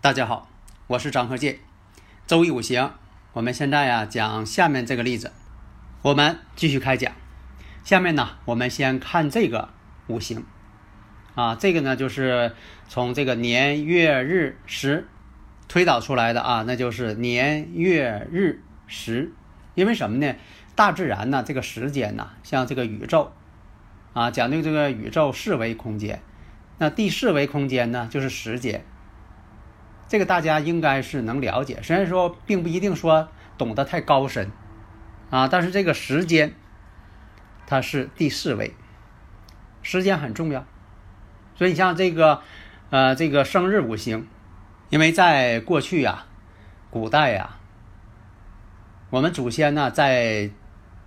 大家好，我是张和介。周易五行，我们现在呀讲下面这个例子，我们继续开讲。下面呢，我们先看这个五行啊，这个呢就是从这个年月日时推导出来的啊，那就是年月日时。因为什么呢？大自然呢，这个时间呢，像这个宇宙啊，讲究这个宇宙四维空间，那第四维空间呢就是时间。这个大家应该是能了解，虽然说并不一定说懂得太高深，啊，但是这个时间它是第四位，时间很重要，所以你像这个，呃，这个生日五行，因为在过去呀，古代呀，我们祖先呢在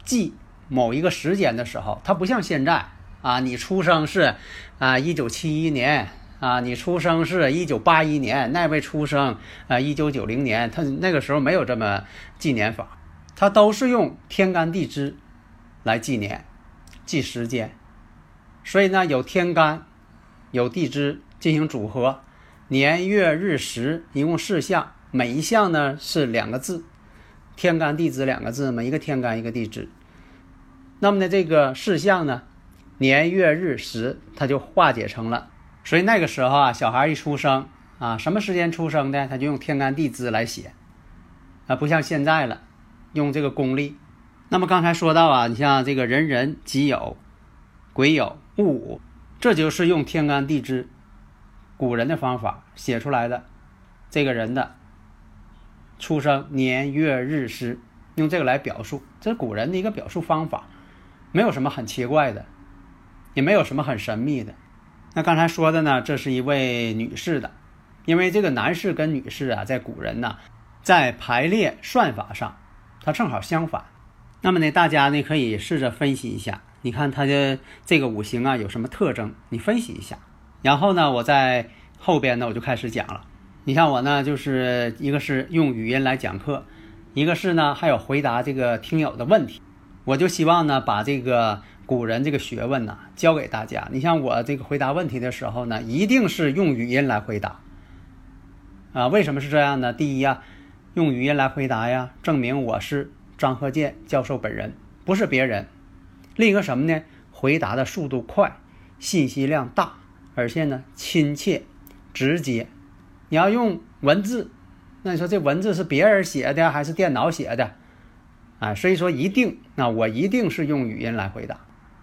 记某一个时间的时候，它不像现在啊，你出生是啊一九七一年。啊，你出生是一九八一年，那位出生啊一九九零年，他那个时候没有这么纪年法，他都是用天干地支来纪年、记时间，所以呢有天干，有地支进行组合，年月日时一共四项，每一项呢是两个字，天干地支两个字每，一个天干一个地支，那么呢这个四项呢，年月日时它就化解成了。所以那个时候啊，小孩一出生啊，什么时间出生的，他就用天干地支来写，啊，不像现在了，用这个公历。那么刚才说到啊，你像这个人人己酉、癸酉、戊午，这就是用天干地支，古人的方法写出来的，这个人的出生年月日时，用这个来表述，这是古人的一个表述方法，没有什么很奇怪的，也没有什么很神秘的。那刚才说的呢，这是一位女士的，因为这个男士跟女士啊，在古人呢，在排列算法上，它正好相反。那么呢，大家呢可以试着分析一下，你看它的这个五行啊有什么特征？你分析一下。然后呢，我在后边呢我就开始讲了。你像我呢，就是一个是用语音来讲课，一个是呢还有回答这个听友的问题。我就希望呢把这个。古人这个学问呢，教给大家。你像我这个回答问题的时候呢，一定是用语音来回答。啊，为什么是这样呢？第一呀，用语音来回答呀，证明我是张鹤剑教授本人，不是别人。另一个什么呢？回答的速度快，信息量大，而且呢亲切、直接。你要用文字，那你说这文字是别人写的还是电脑写的？啊，所以说一定，那我一定是用语音来回答。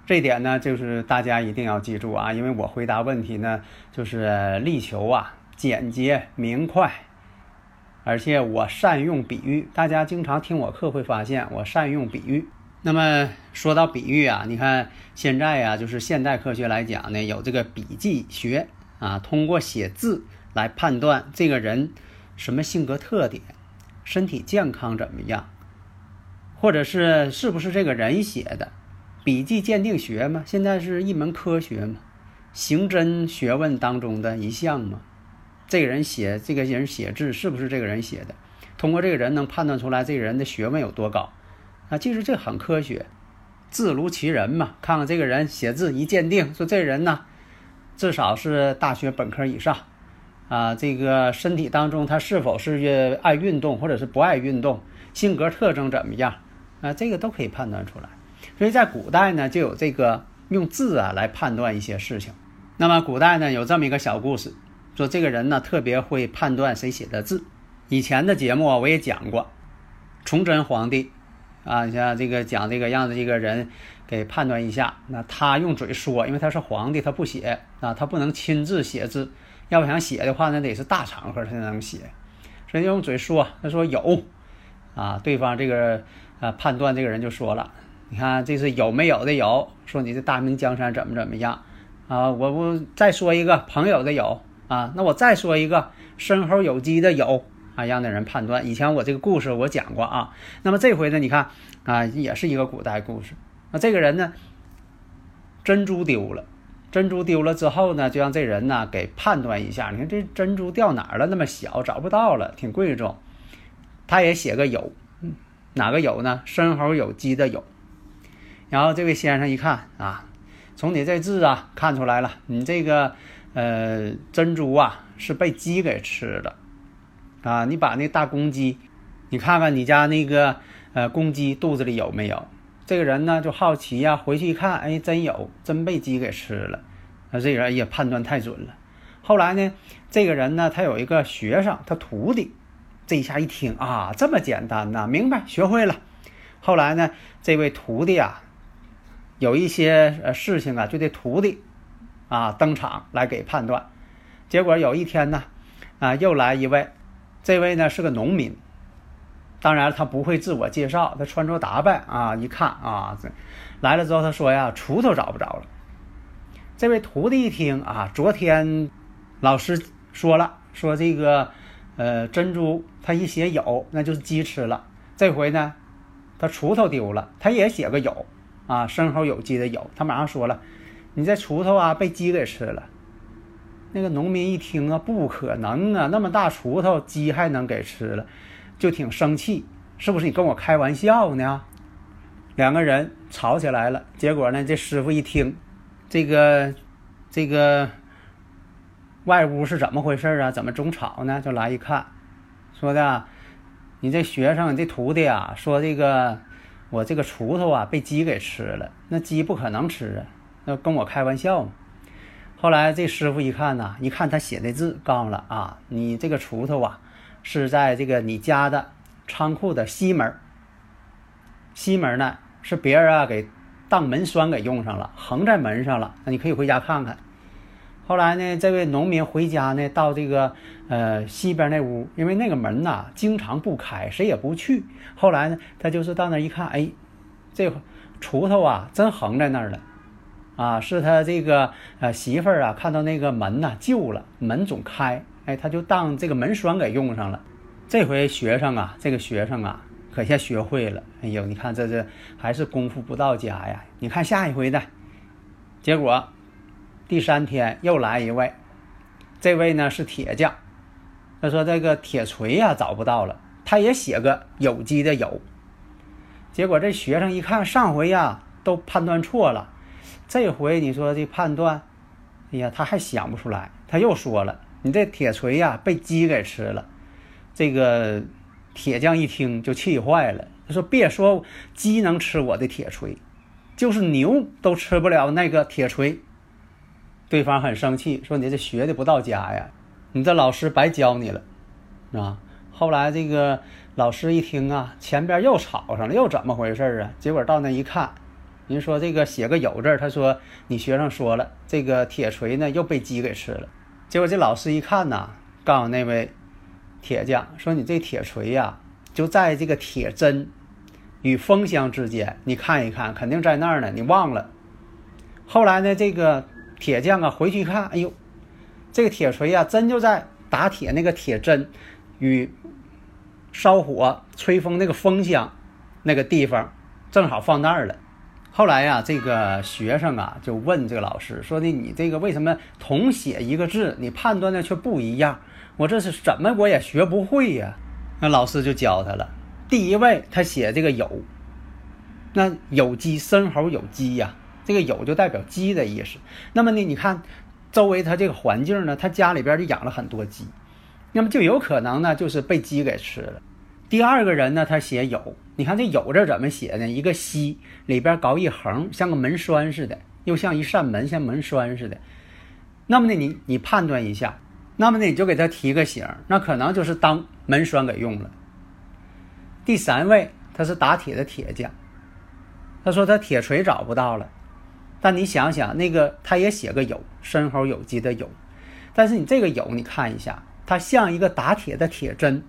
这点呢，就是大家一定要记住啊，因为我回答问题呢，就是力求啊简洁明快，而且我善用比喻。大家经常听我课会发现，我善用比喻。那么说到比喻啊，你看现在呀，就是现代科学来讲呢，有这个笔记学啊，通过写字来判断这个人什么性格特点，身体健康怎么样，或者是是不是这个人写的。笔迹鉴定学嘛，现在是一门科学嘛，刑侦学问当中的一项嘛。这个人写这个人写字是不是这个人写的？通过这个人能判断出来这个人的学问有多高啊？其实这很科学，字如其人嘛。看看这个人写字一鉴定，说这人呢，至少是大学本科以上啊。这个身体当中他是否是爱运动或者是不爱运动？性格特征怎么样啊？这个都可以判断出来。所以在古代呢，就有这个用字啊来判断一些事情。那么古代呢，有这么一个小故事，说这个人呢特别会判断谁写的字。以前的节目啊我也讲过，崇祯皇帝啊，你像这个讲这个让这个人给判断一下。那他用嘴说，因为他是皇帝，他不写啊，他不能亲自写字。要想写的话，那得是大场合才能写，所以用嘴说。他说有啊，对方这个呃判断这个人就说了，你看这是有没有的有，说你这大明江山怎么怎么样啊？我我再说一个朋友的有啊，那我再说一个身猴有鸡的有啊，让那人判断。以前我这个故事我讲过啊，那么这回呢，你看啊，也是一个古代故事。那这个人呢，珍珠丢了。珍珠丢了之后呢，就让这人呢给判断一下。你看这珍珠掉哪儿了？那么小，找不到了，挺贵重。他也写个有，哪个有呢？申猴有鸡的有。然后这位先生一看啊，从你这字啊看出来了，你这个呃珍珠啊是被鸡给吃了啊。你把那大公鸡，你看看你家那个呃公鸡肚子里有没有？这个人呢就好奇呀，回去一看，哎，真有，真被鸡给吃了。那这人也判断太准了。后来呢，这个人呢，他有一个学生，他徒弟，这一下一听啊，这么简单呐，明白，学会了。后来呢，这位徒弟啊，有一些呃事情啊，就得徒弟啊登场来给判断。结果有一天呢，啊，又来一位，这位呢是个农民。当然，他不会自我介绍，他穿着打扮啊，一看啊，来了之后，他说呀，锄头找不着了。这位徒弟一听啊，昨天老师说了，说这个呃珍珠，他一写有，那就是鸡吃了。这回呢，他锄头丢了，他也写个有啊，生猴有鸡的有。他马上说了，你这锄头啊被鸡给吃了。那个农民一听啊，不可能啊，那么大锄头，鸡还能给吃了？就挺生气，是不是你跟我开玩笑呢？两个人吵起来了。结果呢，这师傅一听，这个这个外屋是怎么回事啊？怎么总吵呢？就来一看，说的你这学生，你这徒弟啊，说这个我这个锄头啊被鸡给吃了。那鸡不可能吃啊，那跟我开玩笑嘛。后来这师傅一看呐，一看他写的字，告诉了啊，你这个锄头啊。是在这个你家的仓库的西门西门呢是别人啊给当门栓给用上了，横在门上了。那你可以回家看看。后来呢，这位农民回家呢，到这个呃西边那屋，因为那个门呐经常不开，谁也不去。后来呢，他就是到那一看，哎，这锄头啊真横在那儿了，啊，是他这个呃媳妇儿啊看到那个门呐旧了，门总开。哎，他就当这个门栓给用上了。这回学生啊，这个学生啊，可先学会了。哎呦，你看这这还是功夫不到家呀！你看下一回的，结果第三天又来一位，这位呢是铁匠。他说这个铁锤呀找不到了，他也写个有机的有。结果这学生一看，上回呀都判断错了，这回你说这判断，哎呀，他还想不出来，他又说了。你这铁锤呀，被鸡给吃了。这个铁匠一听就气坏了，他说：“别说鸡能吃我的铁锤，就是牛都吃不了那个铁锤。”对方很生气，说：“你这学的不到家呀，你这老师白教你了。”啊，后来这个老师一听啊，前边又吵上了，又怎么回事啊？结果到那一看，人说这个写个有字，他说你学生说了，这个铁锤呢又被鸡给吃了。结果这老师一看呐，告诉那位铁匠说：“你这铁锤呀，就在这个铁针与风箱之间，你看一看，肯定在那儿呢。你忘了。”后来呢，这个铁匠啊回去一看，哎呦，这个铁锤呀，真就在打铁那个铁针与烧火吹风那个风箱那个地方，正好放那儿了。后来呀，这个学生啊就问这个老师说的：“你这个为什么同写一个字，你判断的却不一样？我这是怎么我也学不会呀？”那老师就教他了。第一位他写这个有，那有鸡生猴有鸡呀，这个有就代表鸡的意思。那么呢，你看周围他这个环境呢，他家里边就养了很多鸡，那么就有可能呢就是被鸡给吃了。第二个人呢，他写有。你看这有字怎么写呢？一个西里边搞一横，像个门栓似的，又像一扇门，像门栓似的。那么呢，你你判断一下，那么呢，你就给他提个醒，那可能就是当门栓给用了。第三位他是打铁的铁匠，他说他铁锤找不到了，但你想想那个他也写个有，申猴有机的有，但是你这个有你看一下，它像一个打铁的铁针，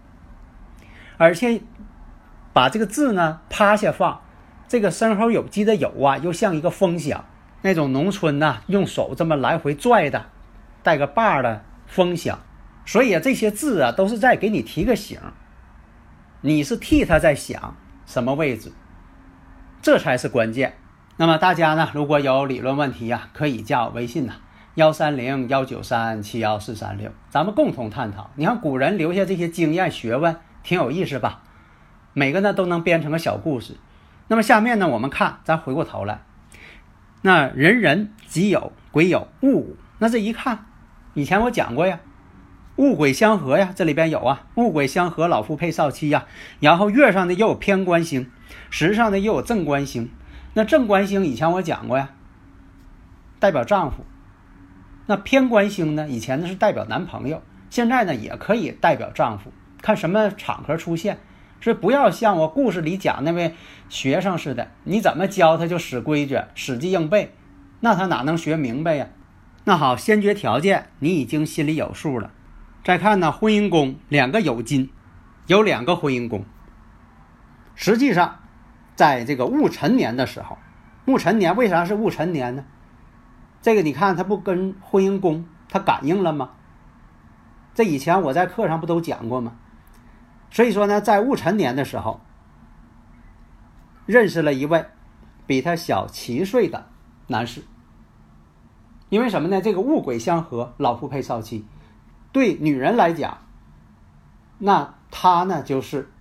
而且。把这个字呢趴下放，这个申猴酉鸡的酉啊，又像一个风箱，那种农村呐用手这么来回拽的，带个把的风箱。所以啊，这些字啊都是在给你提个醒，你是替他在想什么位置，这才是关键。那么大家呢，如果有理论问题呀，可以加我微信呐，幺三零幺九三七幺四三六，咱们共同探讨。你看古人留下这些经验学问，挺有意思吧？每个呢都能编成个小故事。那么下面呢，我们看，咱回过头来，那人人己有，鬼有，物物。那这一看，以前我讲过呀。物鬼相合呀，这里边有啊，物鬼相合，老夫配少妻呀。然后月上的又有偏官星，时上的又有正官星。那正官星以前我讲过呀，代表丈夫。那偏官星呢，以前呢是代表男朋友，现在呢也可以代表丈夫。看什么场合出现，所以不要像我故事里讲那位学生似的，你怎么教他就死规矩，死记硬背，那他哪能学明白呀？那好，先决条件你已经心里有数了。再看呢，婚姻宫两个酉金，有两个婚姻宫。实际上，在这个戊辰年的时候，戊辰年为啥是戊辰年呢？这个你看，它不跟婚姻宫它感应了吗？这以前我在课上不都讲过吗？所以说呢，在戊辰年的时候，认识了一位比他小七岁的男士。因为什么呢？这个戊癸相合，老夫配少妻。对女人来讲，那她呢就是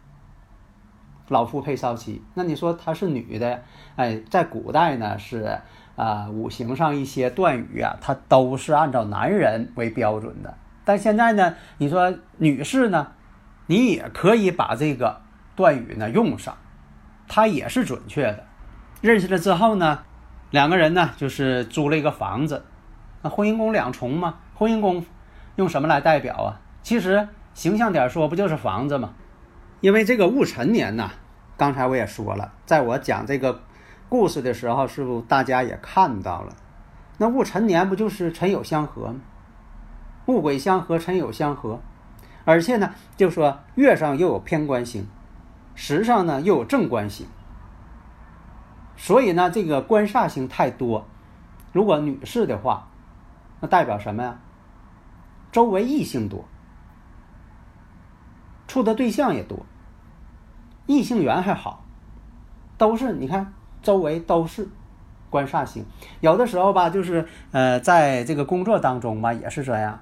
老夫配少妻。那你说她是女的，哎，在古代呢是啊，五行上一些断语啊，它都是按照男人为标准的。但现在呢，你说女士呢，你也可以把这个断语呢用上，它也是准确的。认识了之后呢，两个人呢就是租了一个房子，那婚姻宫两重嘛，婚姻宫。用什么来代表啊？其实形象点说，不就是房子吗？因为这个戊辰年呢，刚才我也说了，在我讲这个故事的时候，是不大家也看到了？那戊辰年不就是辰酉相合吗？戊癸相合，辰酉相合，而且呢，就说月上又有偏官星，时上呢又有正官星，所以呢，这个官煞星太多。如果女士的话，那代表什么呀？周围异性多，处的对象也多，异性缘还好，都是你看周围都是官煞星。有的时候吧，就是呃，在这个工作当中吧，也是这样。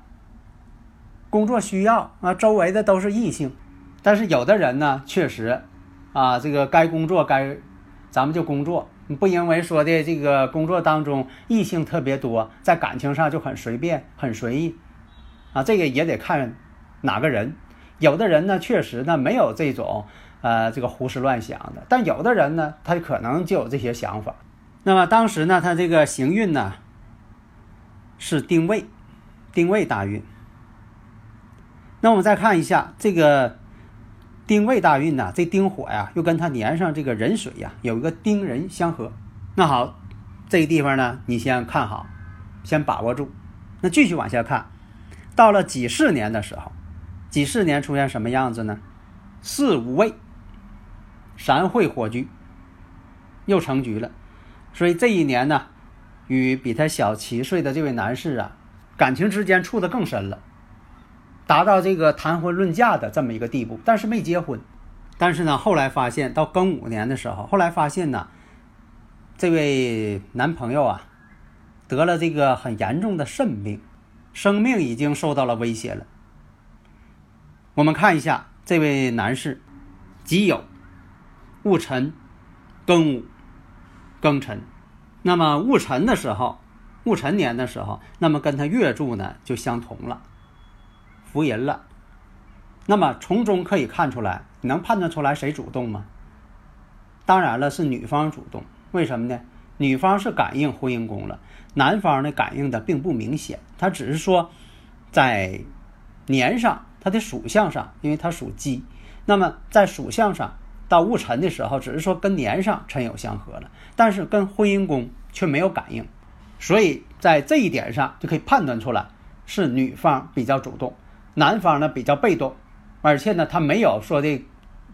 工作需要啊，周围的都是异性，但是有的人呢，确实啊，这个该工作该，咱们就工作，不因为说的这个工作当中异性特别多，在感情上就很随便很随意。啊，这个也得看哪个人，有的人呢，确实呢没有这种呃这个胡思乱想的，但有的人呢，他可能就有这些想法。那么当时呢，他这个行运呢是丁未，丁未大运。那我们再看一下这个丁未大运呢，这丁火呀，又跟他年上这个壬水呀有一个丁壬相合。那好，这个地方呢，你先看好，先把握住。那继续往下看。到了己巳年的时候，己巳年出现什么样子呢？四五位，三会火局，又成局了。所以这一年呢，与比他小七岁的这位男士啊，感情之间处得更深了，达到这个谈婚论嫁的这么一个地步。但是没结婚。但是呢，后来发现到庚午年的时候，后来发现呢，这位男朋友啊，得了这个很严重的肾病。生命已经受到了威胁了。我们看一下这位男士，己酉、戊辰、庚午、庚辰。那么戊辰的时候，戊辰年的时候，那么跟他月柱呢就相同了，福人了。那么从中可以看出来，你能判断出来谁主动吗？当然了，是女方主动。为什么呢？女方是感应婚姻宫了。男方呢感应的并不明显，他只是说，在年上他的属相上，因为他属鸡，那么在属相上到戊辰的时候，只是说跟年上辰酉相合了，但是跟婚姻宫却没有感应，所以在这一点上就可以判断出来是女方比较主动，男方呢比较被动，而且呢他没有说的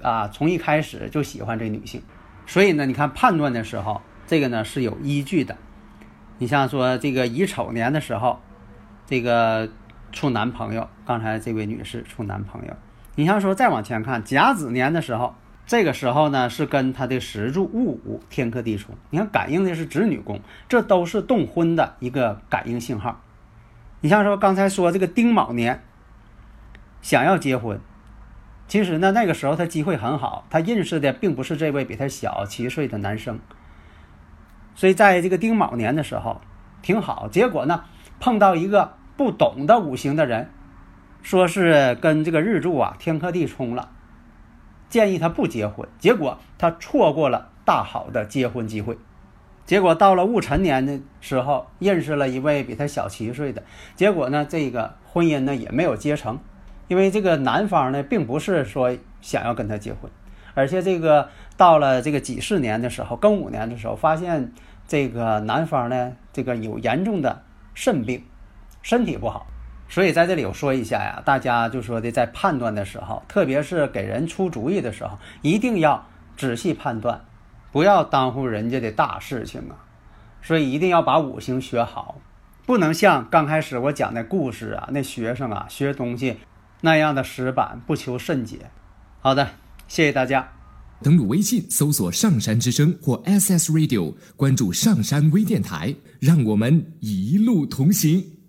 啊，从一开始就喜欢这女性，所以呢，你看判断的时候，这个呢是有依据的。你像说这个乙丑年的时候，这个处男朋友，刚才这位女士处男朋友。你像说再往前看甲子年的时候，这个时候呢是跟他的石柱戊午天克地冲，你看感应的是子女宫，这都是动婚的一个感应信号。你像说刚才说这个丁卯年，想要结婚。其实呢，那个时候他机会很好，他认识的并不是这位比他小七岁的男生，所以在这个丁卯年的时候挺好。结果呢，碰到一个不懂的五行的人，说是跟这个日柱啊天克地冲了，建议他不结婚。结果他错过了大好的结婚机会。结果到了戊辰年的时候，认识了一位比他小七岁的，结果呢，这个婚姻呢也没有结成。因为这个男方呢，并不是说想要跟他结婚，而且这个到了这个几十年的时候，庚午年的时候，发现这个男方呢，这个有严重的肾病，身体不好。所以在这里我说一下呀，大家就说的在判断的时候，特别是给人出主意的时候，一定要仔细判断，不要耽误人家的大事情啊。所以一定要把五行学好，不能像刚开始我讲的故事啊，那学生啊学东西。那样的死板不求甚解。好的，谢谢大家。登录微信搜索“上山之声”或 “SS Radio”，关注上山微电台，让我们一路同行。